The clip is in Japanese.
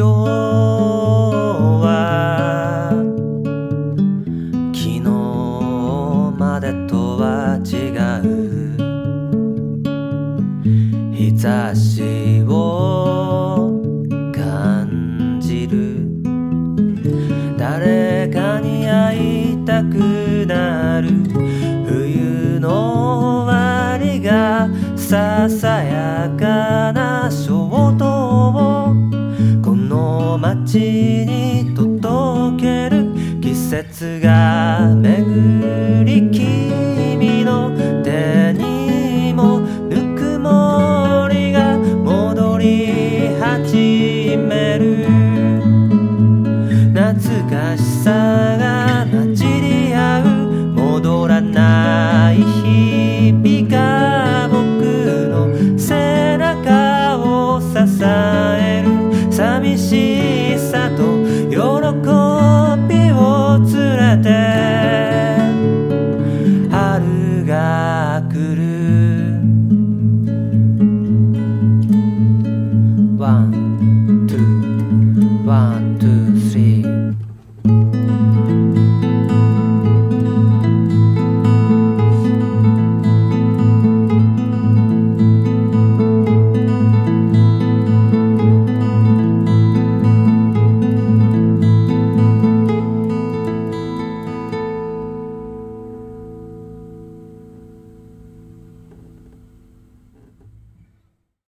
情は昨日までとは違う日差しを感じる。誰かに会いたくなる。冬の終わりがささやかな衝動を街に届ける季節が巡り君の手にもぬくもりが戻り始める。懐かしさしさと喜びを連れて春が来る。ワン、ツー、ワン、